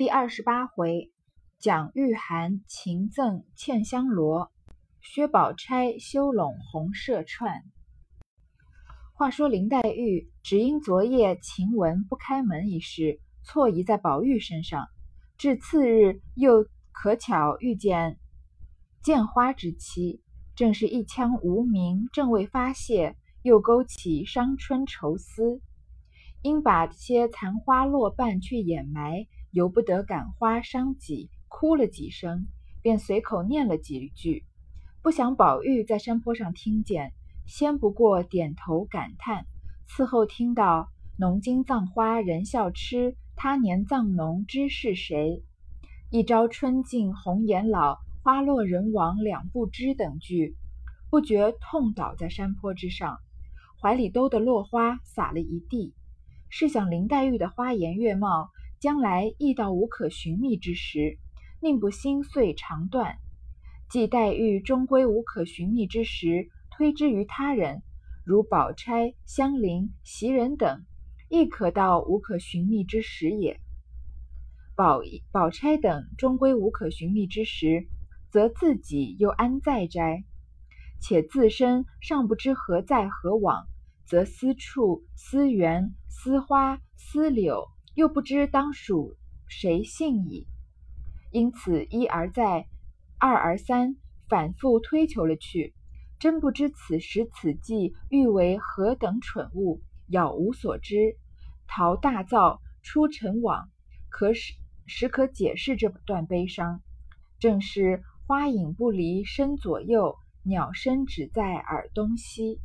第二十八回，蒋玉菡情赠茜香罗，薛宝钗修拢红麝串。话说林黛玉只因昨夜晴雯不开门一事，错疑在宝玉身上，至次日又可巧遇见见花之期，正是一腔无名正未发泄，又勾起伤春愁思，应把些残花落瓣去掩埋。由不得感花伤己，哭了几声，便随口念了几句。不想宝玉在山坡上听见，先不过点头感叹，伺后听到“浓金葬花人笑痴，他年葬侬知是谁？一朝春尽红颜老，花落人亡两不知”等句，不觉痛倒在山坡之上，怀里兜的落花洒了一地。试想林黛玉的花颜月貌。将来亦到无可寻觅之时，宁不心碎肠断？既黛玉终归无可寻觅之时，推之于他人，如宝钗、香菱、袭人等，亦可到无可寻觅之时也。宝宝钗等终归无可寻觅之时，则自己又安在哉？且自身尚不知何在何往，则思处、思园、思花、思柳。又不知当属谁姓矣，因此一而再，二而三，反复推求了去，真不知此时此际欲为何等蠢物，杳无所知。陶大造出尘网，可使时可解释这段悲伤，正是花影不离身左右，鸟声只在耳东西。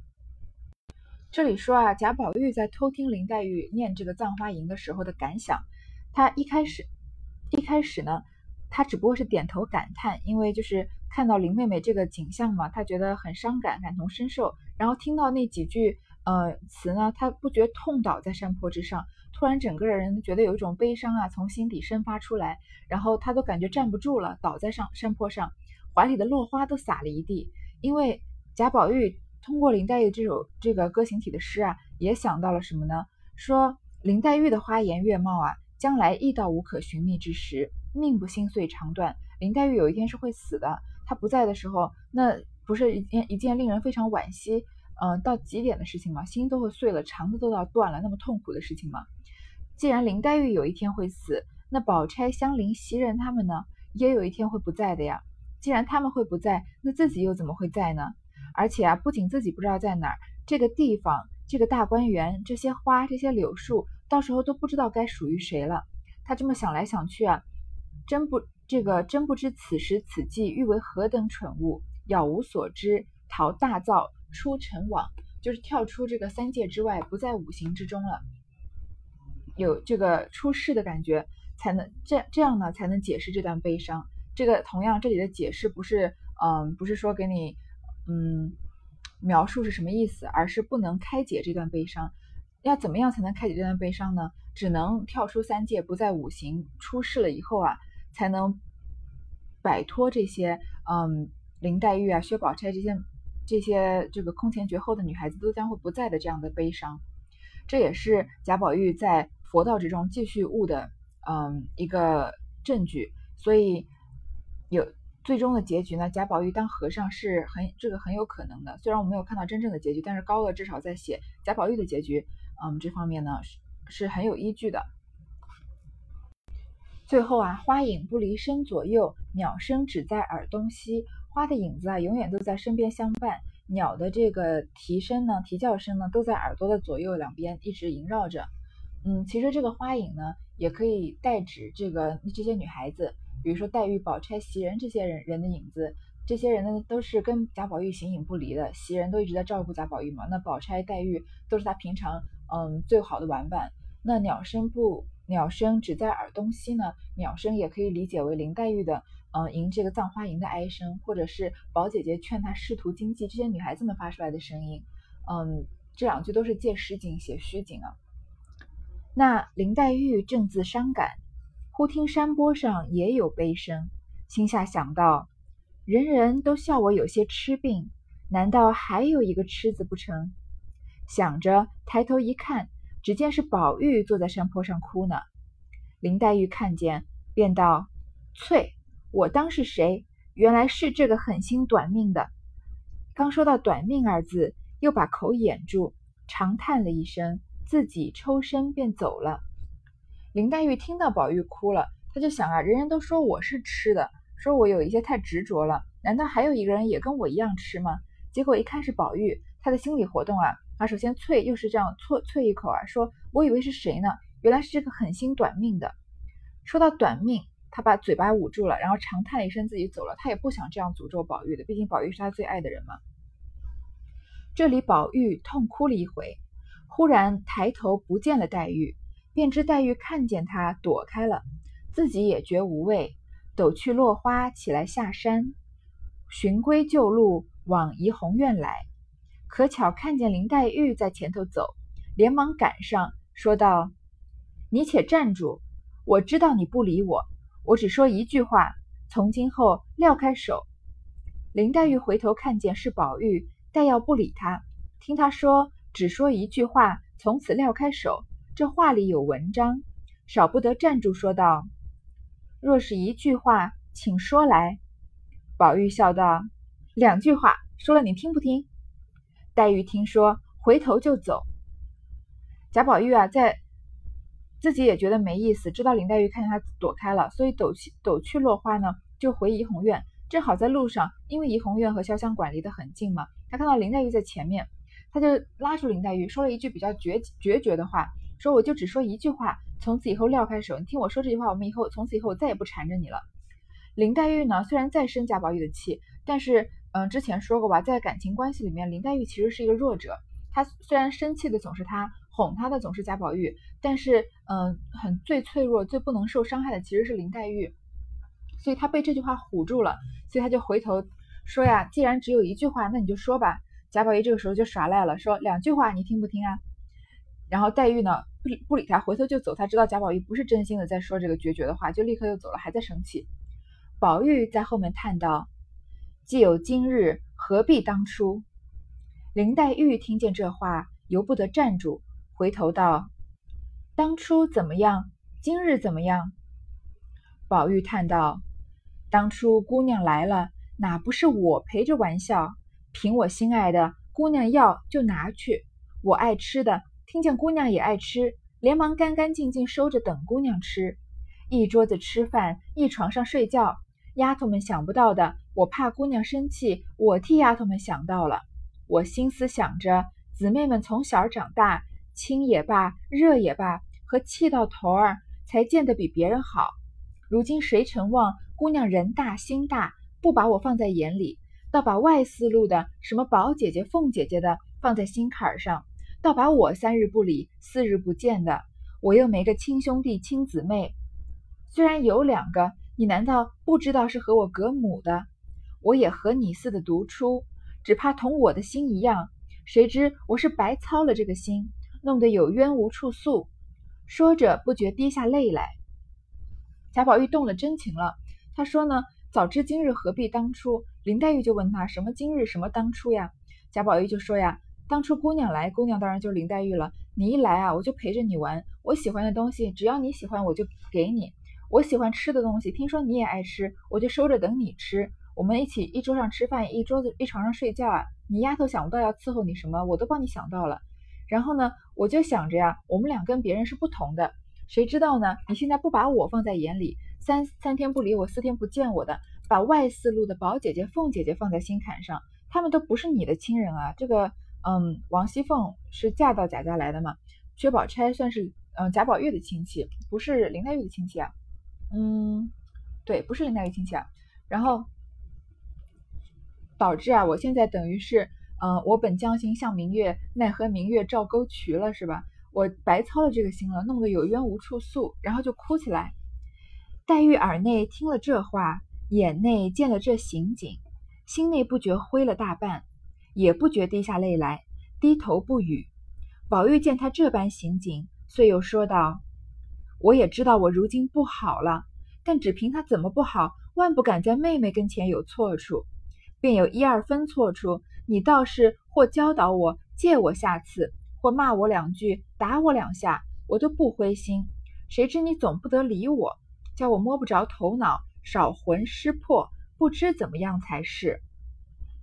这里说啊，贾宝玉在偷听林黛玉念这个《葬花吟》的时候的感想，他一开始一开始呢，他只不过是点头感叹，因为就是看到林妹妹这个景象嘛，他觉得很伤感，感同身受。然后听到那几句呃词呢，他不觉痛倒在山坡之上，突然整个人觉得有一种悲伤啊从心底生发出来，然后他都感觉站不住了，倒在上山坡上，怀里的落花都洒了一地，因为贾宝玉。通过林黛玉这首这个歌行体的诗啊，也想到了什么呢？说林黛玉的花颜月貌啊，将来亦到无可寻觅之时，命不心碎肠断。林黛玉有一天是会死的，她不在的时候，那不是一件一件令人非常惋惜，嗯，到极点的事情吗？心都会碎了，肠子都要断了，那么痛苦的事情吗？既然林黛玉有一天会死，那宝钗、香菱、袭人他们呢，也有一天会不在的呀。既然他们会不在，那自己又怎么会在呢？而且啊，不仅自己不知道在哪儿，这个地方、这个大观园、这些花、这些柳树，到时候都不知道该属于谁了。他这么想来想去啊，真不这个真不知此时此际欲为何等蠢物，杳无所知，逃大造出尘网，就是跳出这个三界之外，不在五行之中了，有这个出世的感觉，才能这这样呢，才能解释这段悲伤。这个同样，这里的解释不是，嗯，不是说给你。嗯，描述是什么意思？而是不能开解这段悲伤。要怎么样才能开解这段悲伤呢？只能跳出三界，不在五行出世了以后啊，才能摆脱这些嗯林黛玉啊、薛宝钗这些这些这个空前绝后的女孩子都将会不在的这样的悲伤。这也是贾宝玉在佛道之中继续悟的嗯一个证据。所以有。最终的结局呢？贾宝玉当和尚是很这个很有可能的。虽然我没有看到真正的结局，但是高鹗至少在写贾宝玉的结局，嗯，这方面呢是是很有依据的。最后啊，花影不离身左右，鸟声只在耳东西。花的影子啊，永远都在身边相伴；鸟的这个啼声呢，啼叫声呢，都在耳朵的左右两边一直萦绕着。嗯，其实这个花影呢，也可以代指这个这些女孩子。比如说黛玉、宝钗、袭人这些人人的影子，这些人呢都是跟贾宝玉形影不离的。袭人都一直在照顾贾宝玉嘛，那宝钗、黛玉都是他平常嗯最好的玩伴。那鸟声不鸟声只在耳东西呢？鸟声也可以理解为林黛玉的嗯吟这个葬花吟的哀声，或者是宝姐姐劝她仕途经济这些女孩子们发出来的声音。嗯，这两句都是借实景写虚景啊。那林黛玉正自伤感。忽听山坡上也有悲声，心下想到：人人都笑我有些痴病，难道还有一个痴子不成？想着抬头一看，只见是宝玉坐在山坡上哭呢。林黛玉看见，便道：“翠，我当是谁？原来是这个狠心短命的。”刚说到“短命”二字，又把口掩住，长叹了一声，自己抽身便走了。林黛玉听到宝玉哭了，她就想啊，人人都说我是吃的，说我有一些太执着了，难道还有一个人也跟我一样吃吗？结果一看是宝玉，他的心理活动啊，啊，首先啐又是这样啐啐一口啊，说我以为是谁呢？原来是这个狠心短命的。说到短命，他把嘴巴捂住了，然后长叹了一声，自己走了。他也不想这样诅咒宝玉的，毕竟宝玉是他最爱的人嘛。这里宝玉痛哭了一回，忽然抬头不见了黛玉，便知黛玉看见他躲开了，自己也觉无味，抖去落花起来下山，寻归旧路往怡红院来。可巧看见林黛玉在前头走，连忙赶上，说道：“你且站住。”我知道你不理我，我只说一句话，从今后撂开手。林黛玉回头看见是宝玉，但要不理他。听他说只说一句话，从此撂开手，这话里有文章，少不得站住说道：“若是一句话，请说来。”宝玉笑道：“两句话，说了你听不听？”黛玉听说，回头就走。贾宝玉啊，在。自己也觉得没意思，知道林黛玉看见他躲开了，所以抖去抖去落花呢，就回怡红院。正好在路上，因为怡红院和潇湘馆离得很近嘛，他看到林黛玉在前面，他就拉住林黛玉，说了一句比较决决绝的话，说我就只说一句话，从此以后撂开手，你听我说这句话，我们以后从此以后我再也不缠着你了。林黛玉呢，虽然再生贾宝玉的气，但是嗯，之前说过吧，在感情关系里面，林黛玉其实是一个弱者，她虽然生气的总是她。哄她的总是贾宝玉，但是，嗯，很最脆弱、最不能受伤害的其实是林黛玉，所以她被这句话唬住了，所以她就回头说呀：“既然只有一句话，那你就说吧。”贾宝玉这个时候就耍赖了，说：“两句话你听不听啊？”然后黛玉呢，不理不理他，回头就走。他知道贾宝玉不是真心的在说这个决绝的话，就立刻又走了，还在生气。宝玉在后面叹道：“既有今日，何必当初？”林黛玉听见这话，由不得站住。回头道：“当初怎么样？今日怎么样？”宝玉叹道：“当初姑娘来了，哪不是我陪着玩笑？凭我心爱的，姑娘要就拿去。我爱吃的，听见姑娘也爱吃，连忙干干净净收着等姑娘吃。一桌子吃饭，一床上睡觉。丫头们想不到的，我怕姑娘生气，我替丫头们想到了。我心思想着，姊妹们从小长大。”亲也罢，热也罢，和气到头儿，才见得比别人好。如今谁曾望姑娘人大心大，不把我放在眼里，倒把外四路的什么宝姐姐、凤姐姐的放在心坎上，倒把我三日不理、四日不见的，我又没个亲兄弟、亲姊妹。虽然有两个，你难道不知道是和我隔母的？我也和你似的独出，只怕同我的心一样。谁知我是白操了这个心。弄得有冤无处诉，说着不觉滴下泪来。贾宝玉动了真情了，他说呢：“早知今日何必当初？”林黛玉就问他：“什么今日？什么当初呀？”贾宝玉就说：“呀，当初姑娘来，姑娘当然就是林黛玉了。你一来啊，我就陪着你玩。我喜欢的东西，只要你喜欢，我就给你。我喜欢吃的东西，听说你也爱吃，我就收着等你吃。我们一起一桌上吃饭，一桌子一床上睡觉啊。你丫头想不到要伺候你什么，我都帮你想到了。”然后呢，我就想着呀，我们俩跟别人是不同的，谁知道呢？你现在不把我放在眼里，三三天不理我，四天不见我的，把外四路的宝姐姐、凤姐姐放在心坎上，他们都不是你的亲人啊。这个，嗯，王熙凤是嫁到贾家来的嘛，薛宝钗算是嗯贾宝玉的亲戚，不是林黛玉的亲戚啊。嗯，对，不是林黛玉亲戚啊。然后导致啊，我现在等于是。嗯，我本将心向明月，奈何明月照沟渠了，是吧？我白操了这个心了，弄得有冤无处诉，然后就哭起来。黛玉耳内听了这话，眼内见了这刑景，心内不觉灰了大半，也不觉滴下泪来，低头不语。宝玉见他这般刑景，遂又说道：“我也知道我如今不好了，但只凭他怎么不好，万不敢在妹妹跟前有错处，便有一二分错处。”你倒是或教导我，借我下次，或骂我两句，打我两下，我都不灰心。谁知你总不得理我，叫我摸不着头脑，少魂失魄，不知怎么样才是。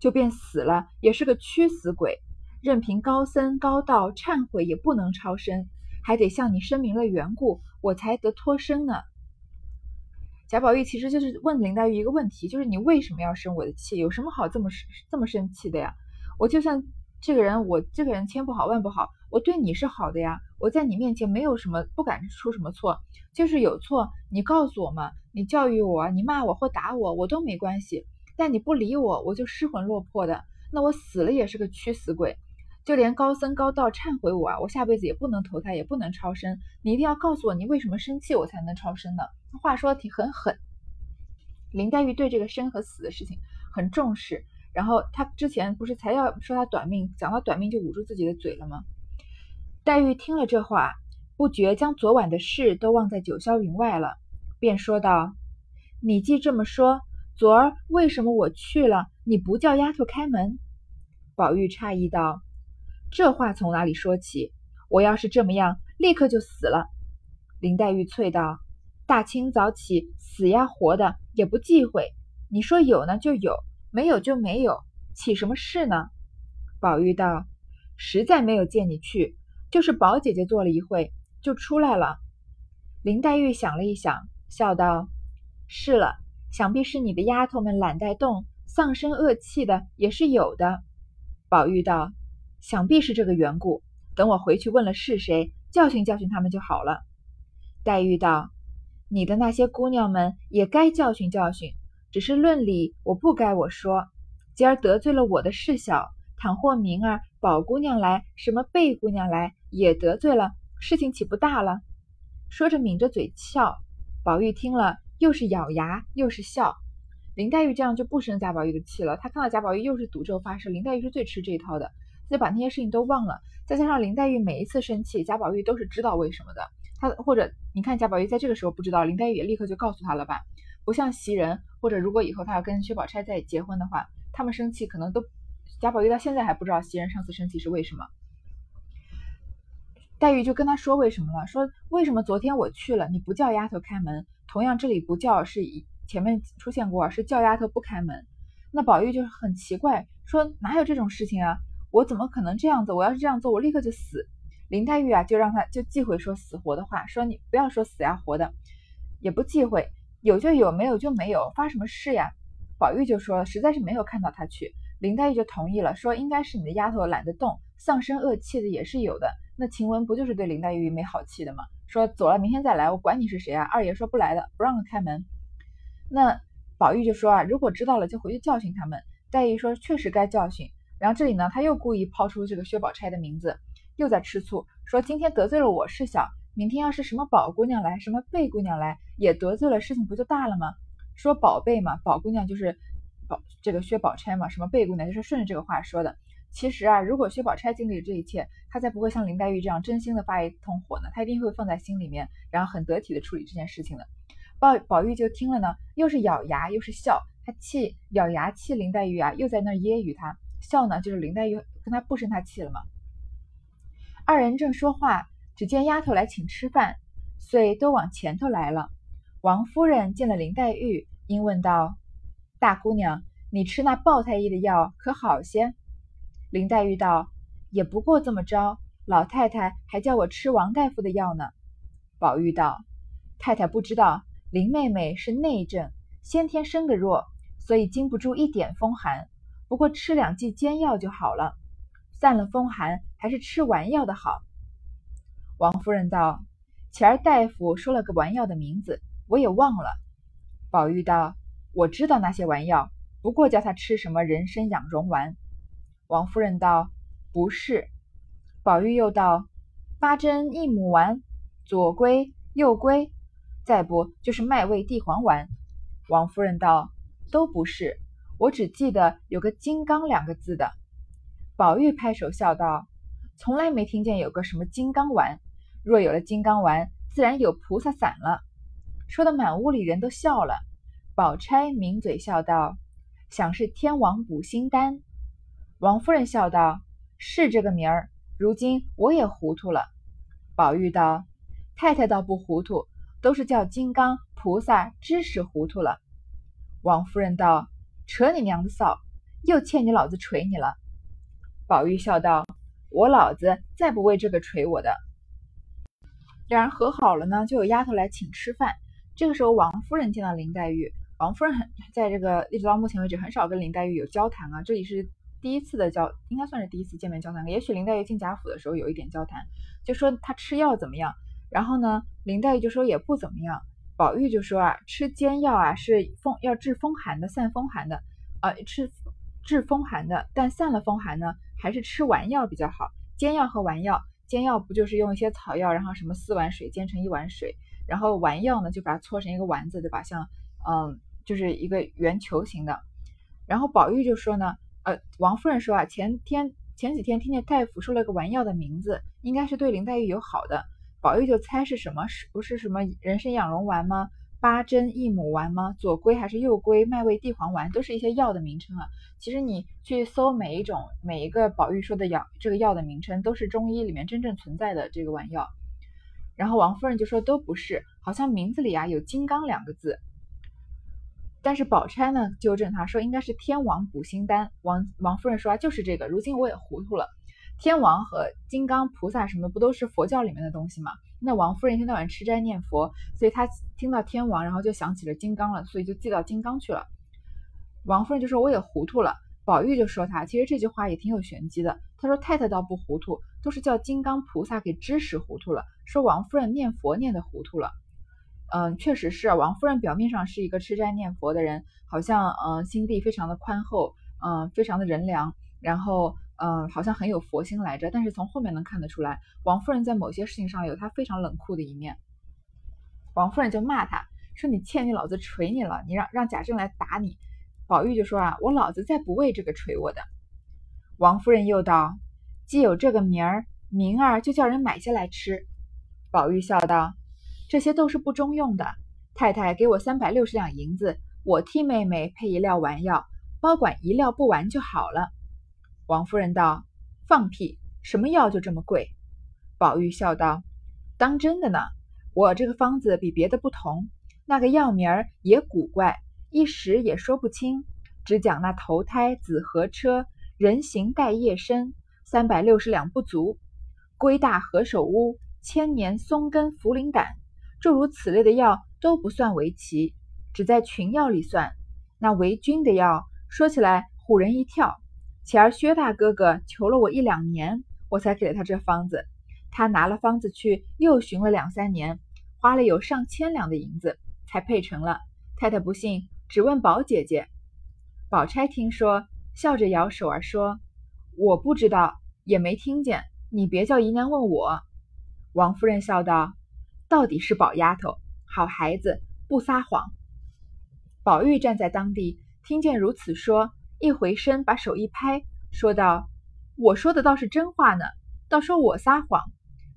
就便死了，也是个屈死鬼。任凭高僧高道忏悔，也不能超生，还得向你声明了缘故，我才得脱身呢。贾宝玉其实就是问林黛玉一个问题，就是你为什么要生我的气？有什么好这么这么生气的呀？我就算这个人，我这个人千不好万不好，我对你是好的呀。我在你面前没有什么，不敢出什么错，就是有错，你告诉我嘛，你教育我，你骂我或打我，我都没关系。但你不理我，我就失魂落魄的，那我死了也是个屈死鬼。就连高僧高道忏悔我啊，我下辈子也不能投胎，也不能超生。你一定要告诉我，你为什么生气，我才能超生呢？话说的挺很狠。林黛玉对这个生和死的事情很重视，然后她之前不是才要说她短命，讲到短命就捂住自己的嘴了吗？黛玉听了这话，不觉将昨晚的事都忘在九霄云外了，便说道：“你既这么说，昨儿为什么我去了，你不叫丫头开门？”宝玉诧异道。这话从哪里说起？我要是这么样，立刻就死了。林黛玉啐道：“大清早起，死呀活的也不忌讳。你说有呢就有，没有就没有，起什么事呢？”宝玉道：“实在没有见你去，就是宝姐姐坐了一会，就出来了。”林黛玉想了一想，笑道：“是了，想必是你的丫头们懒带动，丧生恶气的，也是有的。”宝玉道。想必是这个缘故。等我回去问了是谁，教训教训他们就好了。黛玉道：“你的那些姑娘们也该教训教训，只是论理我不该我说。今儿得罪了我的事小，倘或明儿宝姑娘来，什么贝姑娘来，也得罪了，事情岂不大了？”说着抿着嘴笑。宝玉听了，又是咬牙又是笑。林黛玉这样就不生贾宝玉的气了。她看到贾宝玉又是赌咒发誓，林黛玉是最吃这一套的。就把那些事情都忘了，再加上林黛玉每一次生气，贾宝玉都是知道为什么的。他或者你看贾宝玉在这个时候不知道，林黛玉也立刻就告诉他了吧？不像袭人，或者如果以后他要跟薛宝钗再结婚的话，他们生气可能都贾宝玉到现在还不知道袭人上次生气是为什么。黛玉就跟他说为什么了，说为什么昨天我去了，你不叫丫头开门？同样这里不叫是以前面出现过，是叫丫头不开门。那宝玉就很奇怪，说哪有这种事情啊？我怎么可能这样子？我要是这样做，我立刻就死。林黛玉啊，就让他就忌讳说死活的话，说你不要说死呀活的，也不忌讳，有就有，没有就没有，发什么誓呀？宝玉就说实在是没有看到他去。林黛玉就同意了，说应该是你的丫头懒得动，丧生恶气的也是有的。那晴雯不就是对林黛玉没好气的吗？说走了，明天再来，我管你是谁啊？二爷说不来的，不让他开门。那宝玉就说啊，如果知道了就回去教训他们。黛玉说确实该教训。然后这里呢，他又故意抛出这个薛宝钗的名字，又在吃醋，说今天得罪了我是小，明天要是什么宝姑娘来，什么贝姑娘来，也得罪了，事情不就大了吗？说宝贝嘛，宝姑娘就是宝这个薛宝钗嘛，什么贝姑娘就是顺着这个话说的。其实啊，如果薛宝钗经历了这一切，她才不会像林黛玉这样真心的发一通火呢，她一定会放在心里面，然后很得体的处理这件事情的。宝宝玉就听了呢，又是咬牙又是笑，他气咬牙气林黛玉啊，又在那揶揄她。笑呢，就是林黛玉跟他不生他气了嘛。二人正说话，只见丫头来请吃饭，遂都往前头来了。王夫人见了林黛玉，因问道：“大姑娘，你吃那鲍太医的药可好些？”林黛玉道：“也不过这么着，老太太还叫我吃王大夫的药呢。”宝玉道：“太太不知道，林妹妹是内症，先天生的弱，所以经不住一点风寒。”不过吃两剂煎药就好了，散了风寒，还是吃丸药的好。王夫人道：“前儿大夫说了个丸药的名字，我也忘了。”宝玉道：“我知道那些丸药，不过叫他吃什么人参养荣丸。”王夫人道：“不是。”宝玉又道：“八珍益母丸、左归、右归，再不就是麦味地黄丸。”王夫人道：“都不是。”我只记得有个“金刚”两个字的，宝玉拍手笑道：“从来没听见有个什么金刚丸。若有了金刚丸，自然有菩萨散了。”说的满屋里人都笑了。宝钗抿嘴笑道：“想是天王补心丹。”王夫人笑道：“是这个名儿。如今我也糊涂了。”宝玉道：“太太倒不糊涂，都是叫金刚菩萨知识糊涂了。王夫人道：“扯你娘的臊，又欠你老子捶你了。”宝玉笑道：“我老子再不为这个捶我的。”两人和好了呢，就有丫头来请吃饭。这个时候，王夫人见到林黛玉，王夫人很在这个一直到目前为止很少跟林黛玉有交谈啊，这里是第一次的交，应该算是第一次见面交谈。也许林黛玉进贾府的时候有一点交谈，就说她吃药怎么样，然后呢，林黛玉就说也不怎么样。宝玉就说啊，吃煎药啊是风要治风寒的，散风寒的，啊吃治风寒的，但散了风寒呢，还是吃丸药比较好。煎药和丸药，煎药不就是用一些草药，然后什么四碗水煎成一碗水，然后丸药呢就把它搓成一个丸子，对吧？像嗯，就是一个圆球形的。然后宝玉就说呢，呃，王夫人说啊，前天前几天听见大夫说了个丸药的名字，应该是对林黛玉有好的。宝玉就猜是什么？是不是什么人参养荣丸吗？八珍益母丸吗？左归还是右归？麦味地黄丸都是一些药的名称啊。其实你去搜每一种每一个宝玉说的药，这个药的名称都是中医里面真正存在的这个丸药。然后王夫人就说都不是，好像名字里啊有金刚两个字。但是宝钗呢纠正他说应该是天王补心丹。王王夫人说啊就是这个，如今我也糊涂了。天王和金刚菩萨什么不都是佛教里面的东西吗？那王夫人一天到晚吃斋念佛，所以她听到天王，然后就想起了金刚了，所以就记到金刚去了。王夫人就说我也糊涂了。宝玉就说他其实这句话也挺有玄机的。他说太太倒不糊涂，都是叫金刚菩萨给知识糊涂了。说王夫人念佛念的糊涂了。嗯，确实是王夫人表面上是一个吃斋念佛的人，好像嗯心地非常的宽厚，嗯非常的仁良，然后。嗯，好像很有佛心来着，但是从后面能看得出来，王夫人在某些事情上有她非常冷酷的一面。王夫人就骂他说：“你欠你老子捶你了，你让让贾政来打你。”宝玉就说：“啊，我老子再不为这个捶我的。”王夫人又道：“既有这个名儿，明儿就叫人买下来吃。”宝玉笑道：“这些都是不中用的，太太给我三百六十两银子，我替妹妹配一料丸药，包管一料不完就好了。”王夫人道：“放屁！什么药就这么贵？”宝玉笑道：“当真的呢。我这个方子比别的不同，那个药名儿也古怪，一时也说不清。只讲那头胎紫河车，人形带叶身，三百六十两不足；龟大何首乌，千年松根茯苓胆，诸如此类的药都不算为奇，只在群药里算。那为君的药，说起来唬人一跳。”前儿薛大哥哥求了我一两年，我才给了他这方子。他拿了方子去，又寻了两三年，花了有上千两的银子，才配成了。太太不信，只问宝姐姐。宝钗听说，笑着摇手儿说：“我不知道，也没听见。你别叫姨娘问我。”王夫人笑道：“到底是宝丫头，好孩子，不撒谎。”宝玉站在当地，听见如此说。一回身，把手一拍，说道：“我说的倒是真话呢，倒说我撒谎。”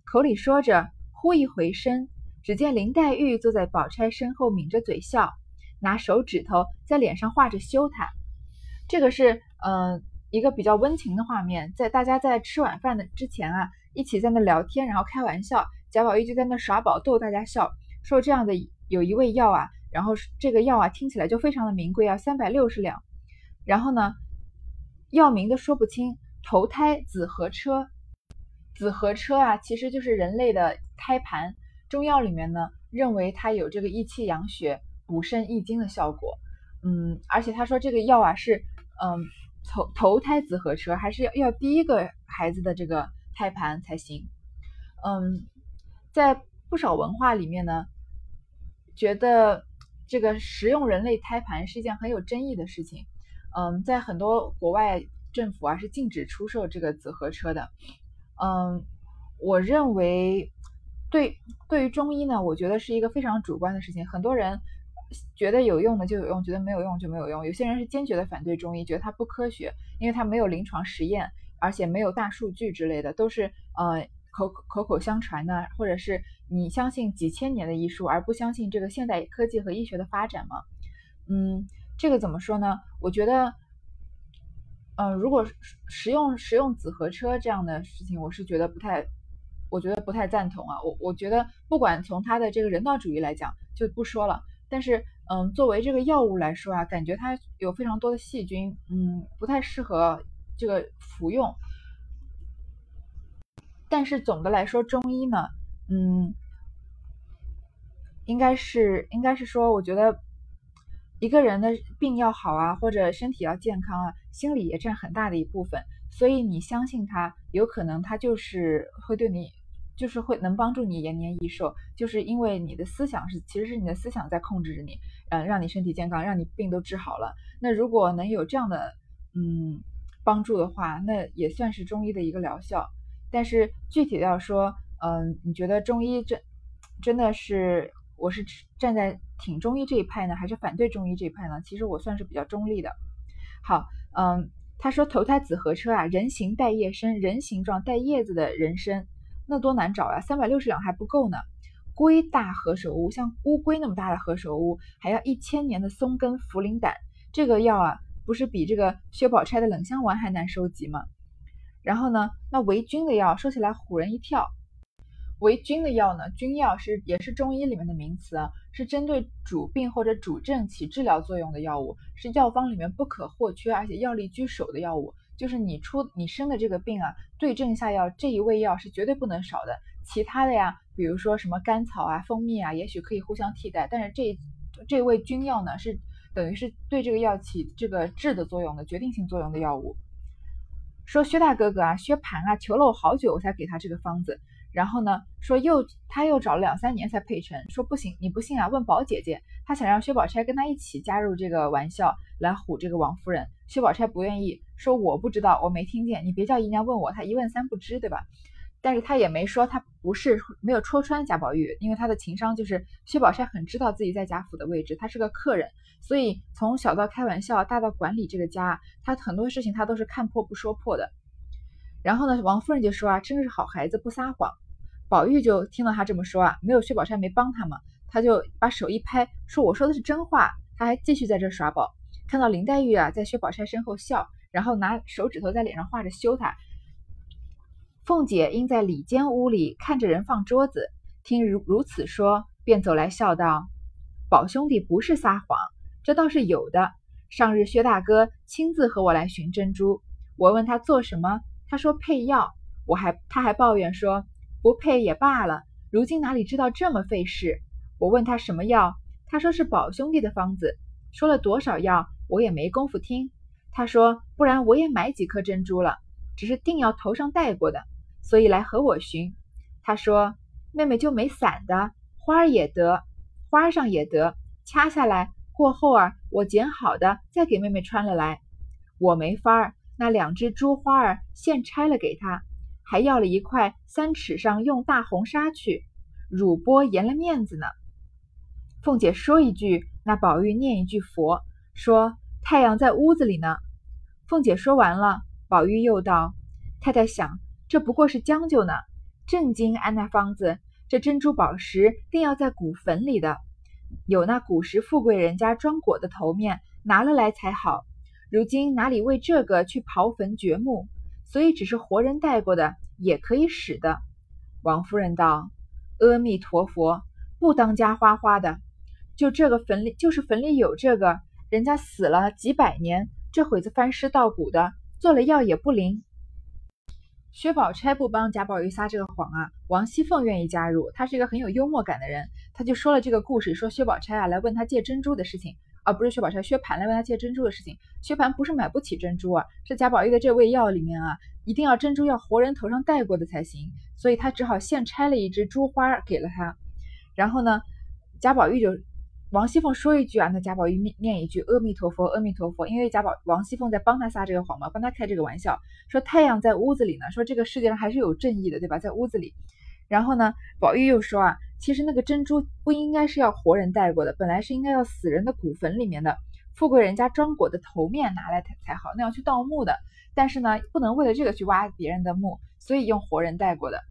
口里说着，忽一回身，只见林黛玉坐在宝钗身后，抿着嘴笑，拿手指头在脸上画着羞她。这个是嗯一个比较温情的画面，在大家在吃晚饭的之前啊，一起在那聊天，然后开玩笑，贾宝玉就在那耍宝逗大家笑，说这样的有一味药啊，然后这个药啊听起来就非常的名贵啊，三百六十两。然后呢，药名都说不清。投胎子和车，子和车啊，其实就是人类的胎盘。中药里面呢，认为它有这个益气养血、补肾益精的效果。嗯，而且他说这个药啊是，嗯，投投胎子和车，还是要要第一个孩子的这个胎盘才行。嗯，在不少文化里面呢，觉得这个食用人类胎盘是一件很有争议的事情。嗯，在很多国外政府啊是禁止出售这个紫河车的。嗯，我认为对对于中医呢，我觉得是一个非常主观的事情。很多人觉得有用的就有用，觉得没有用就没有用。有些人是坚决的反对中医，觉得它不科学，因为它没有临床实验，而且没有大数据之类的，都是呃口口口相传的，或者是你相信几千年的医术，而不相信这个现代科技和医学的发展吗？嗯。这个怎么说呢？我觉得，嗯，如果食用食用紫河车这样的事情，我是觉得不太，我觉得不太赞同啊。我我觉得不管从他的这个人道主义来讲就不说了，但是嗯，作为这个药物来说啊，感觉它有非常多的细菌，嗯，不太适合这个服用。但是总的来说，中医呢，嗯，应该是应该是说，我觉得一个人的病要好啊，或者身体要健康啊，心理也占很大的一部分。所以你相信他，有可能他就是会对你，就是会能帮助你延年益寿，就是因为你的思想是，其实是你的思想在控制着你，嗯，让你身体健康，让你病都治好了。那如果能有这样的嗯帮助的话，那也算是中医的一个疗效。但是具体要说，嗯，你觉得中医真真的是我是站在挺中医这一派呢，还是反对中医这一派呢？其实我算是比较中立的。好，嗯。他说：“投胎子合车啊，人形带叶身，人形状带叶子的人参，那多难找呀！三百六十两还不够呢。龟大何首乌，像乌龟那么大的何首乌，还要一千年的松根茯苓胆。这个药啊，不是比这个薛宝钗的冷香丸还难收集吗？然后呢，那为君的药说起来唬人一跳。”为君的药呢？君药是也是中医里面的名词啊，是针对主病或者主症起治疗作用的药物，是药方里面不可或缺而且药力居首的药物。就是你出你生的这个病啊，对症下药这一味药是绝对不能少的。其他的呀，比如说什么甘草啊、蜂蜜啊，也许可以互相替代，但是这这味君药呢，是等于是对这个药起这个治的作用的决定性作用的药物。说薛大哥哥啊，薛蟠啊，求了我好久，我才给他这个方子。然后呢，说又他又找了两三年才配成，说不行，你不信啊？问宝姐姐，他想让薛宝钗跟他一起加入这个玩笑来唬这个王夫人。薛宝钗不愿意，说我不知道，我没听见，你别叫姨娘问我，她一问三不知，对吧？但是他也没说他不是没有戳穿贾宝玉，因为他的情商就是薛宝钗很知道自己在贾府的位置，他是个客人，所以从小到开玩笑，大到管理这个家，他很多事情他都是看破不说破的。然后呢，王夫人就说啊，真是好孩子，不撒谎。宝玉就听到他这么说啊，没有薛宝钗没帮他嘛，他就把手一拍，说我说的是真话。他还继续在这耍宝，看到林黛玉啊在薛宝钗身后笑，然后拿手指头在脸上画着羞她。凤姐因在里间屋里看着人放桌子，听如如此说，便走来笑道：“宝兄弟不是撒谎，这倒是有的。上日薛大哥亲自和我来寻珍珠，我问他做什么，他说配药，我还他还抱怨说。”不配也罢了，如今哪里知道这么费事？我问他什么药，他说是宝兄弟的方子，说了多少药，我也没工夫听。他说不然我也买几颗珍珠了，只是定要头上戴过的，所以来和我寻。他说妹妹就没散的，花儿也得，花上也得，掐下来过后儿我剪好的再给妹妹穿了来。我没法儿，那两只珠花儿现拆了给他。还要了一块三尺上用大红纱去，乳波颜了面子呢。凤姐说一句，那宝玉念一句佛，说太阳在屋子里呢。凤姐说完了，宝玉又道：“太太想，这不过是将就呢。正经安那方子，这珍珠宝石定要在古坟里的，有那古时富贵人家装果的头面拿了来才好。如今哪里为这个去刨坟掘墓？”所以只是活人带过的也可以使的。王夫人道：“阿弥陀佛，不当家花花的。就这个坟里，就是坟里有这个，人家死了几百年，这会子翻尸倒骨的，做了药也不灵。”薛宝钗不帮贾宝玉撒这个谎啊，王熙凤愿意加入，她是一个很有幽默感的人，她就说了这个故事，说薛宝钗啊来问她借珍珠的事情。啊不是薛宝钗、薛蟠来问他借珍珠的事情。薛蟠不是买不起珍珠啊，是贾宝玉的这味药里面啊，一定要珍珠要活人头上戴过的才行，所以他只好现拆了一只珠花给了他。然后呢，贾宝玉就王熙凤说一句啊，那贾宝玉念念一句阿弥陀佛，阿弥陀佛。因为贾宝王熙凤在帮他撒这个谎嘛，帮他开这个玩笑，说太阳在屋子里呢，说这个世界上还是有正义的，对吧？在屋子里。然后呢，宝玉又说啊，其实那个珍珠不应该是要活人戴过的，本来是应该要死人的骨坟里面的，富贵人家装果的头面拿来才才好，那样去盗墓的。但是呢，不能为了这个去挖别人的墓，所以用活人戴过的。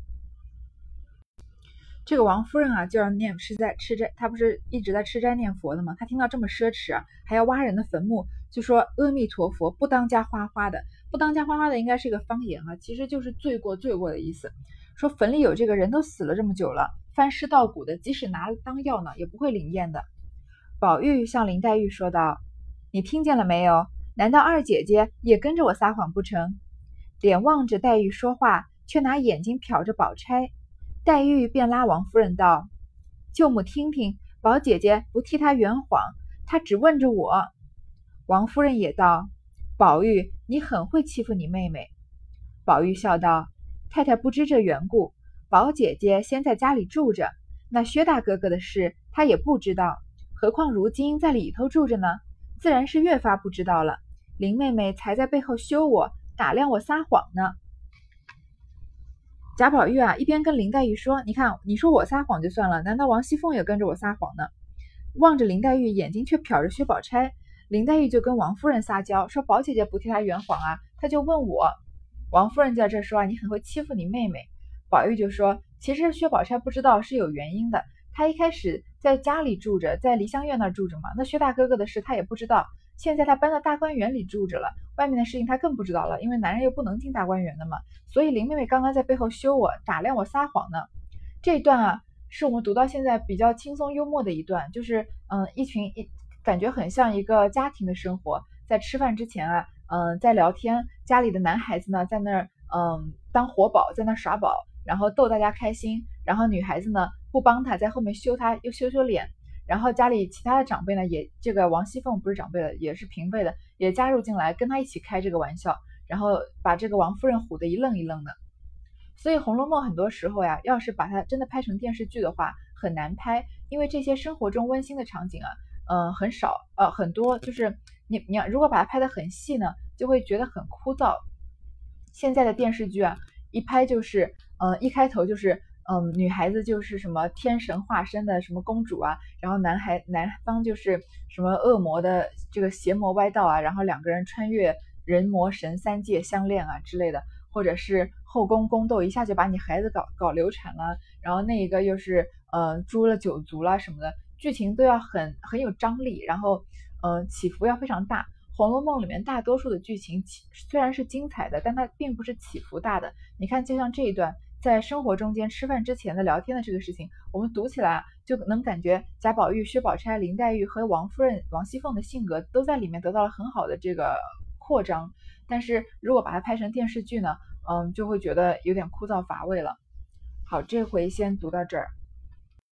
这个王夫人啊，就要念是在吃斋，她不是一直在吃斋念佛的吗？她听到这么奢侈，还要挖人的坟墓，就说阿弥陀佛，不当家花花的，不当家花花的应该是一个方言啊，其实就是罪过罪过的意思。说坟里有这个人都死了这么久了，翻尸稻谷的，即使拿当药呢，也不会灵验的。宝玉向林黛玉说道：“你听见了没有？难道二姐姐也跟着我撒谎不成？”脸望着黛玉说话，却拿眼睛瞟着宝钗。黛玉便拉王夫人道：“舅母听听，宝姐姐不替她圆谎，她只问着我。”王夫人也道：“宝玉，你很会欺负你妹妹。”宝玉笑道。太太不知这缘故，宝姐姐先在家里住着，那薛大哥哥的事她也不知道，何况如今在里头住着呢，自然是越发不知道了。林妹妹才在背后羞我，打量我撒谎呢。贾宝玉啊，一边跟林黛玉说：“你看，你说我撒谎就算了，难道王熙凤也跟着我撒谎呢？”望着林黛玉，眼睛却瞟着薛宝钗。林黛玉就跟王夫人撒娇说：“宝姐姐不替她圆谎啊，她就问我。”王夫人在这说啊，你很会欺负你妹妹。宝玉就说，其实薛宝钗不知道是有原因的。她一开始在家里住着，在梨香院那儿住着嘛。那薛大哥哥的事她也不知道。现在他搬到大观园里住着了，外面的事情他更不知道了，因为男人又不能进大观园的嘛。所以林妹妹刚刚在背后羞我，打量我撒谎呢。这一段啊，是我们读到现在比较轻松幽默的一段，就是嗯，一群一感觉很像一个家庭的生活，在吃饭之前啊。嗯，在聊天，家里的男孩子呢，在那儿嗯当活宝，在那耍宝，然后逗大家开心。然后女孩子呢不帮他，在后面羞他，又羞羞脸。然后家里其他的长辈呢，也这个王熙凤不是长辈了，也是平辈的，也加入进来跟他一起开这个玩笑，然后把这个王夫人唬得一愣一愣的。所以《红楼梦》很多时候呀，要是把它真的拍成电视剧的话，很难拍，因为这些生活中温馨的场景啊，嗯，很少，呃，很多就是。你你要如果把它拍得很细呢，就会觉得很枯燥。现在的电视剧啊，一拍就是，嗯，一开头就是，嗯，女孩子就是什么天神化身的什么公主啊，然后男孩男方就是什么恶魔的这个邪魔歪道啊，然后两个人穿越人魔神三界相恋啊之类的，或者是后宫宫斗一下就把你孩子搞搞流产了，然后那一个又是呃诛了九族啦什么的，剧情都要很很有张力，然后。嗯，起伏要非常大。《红楼梦》里面大多数的剧情起虽然是精彩的，但它并不是起伏大的。你看，就像这一段在生活中间吃饭之前的聊天的这个事情，我们读起来就能感觉贾宝玉、薛宝钗、林黛玉和王夫人、王熙凤的性格都在里面得到了很好的这个扩张。但是如果把它拍成电视剧呢，嗯，就会觉得有点枯燥乏味了。好，这回先读到这儿。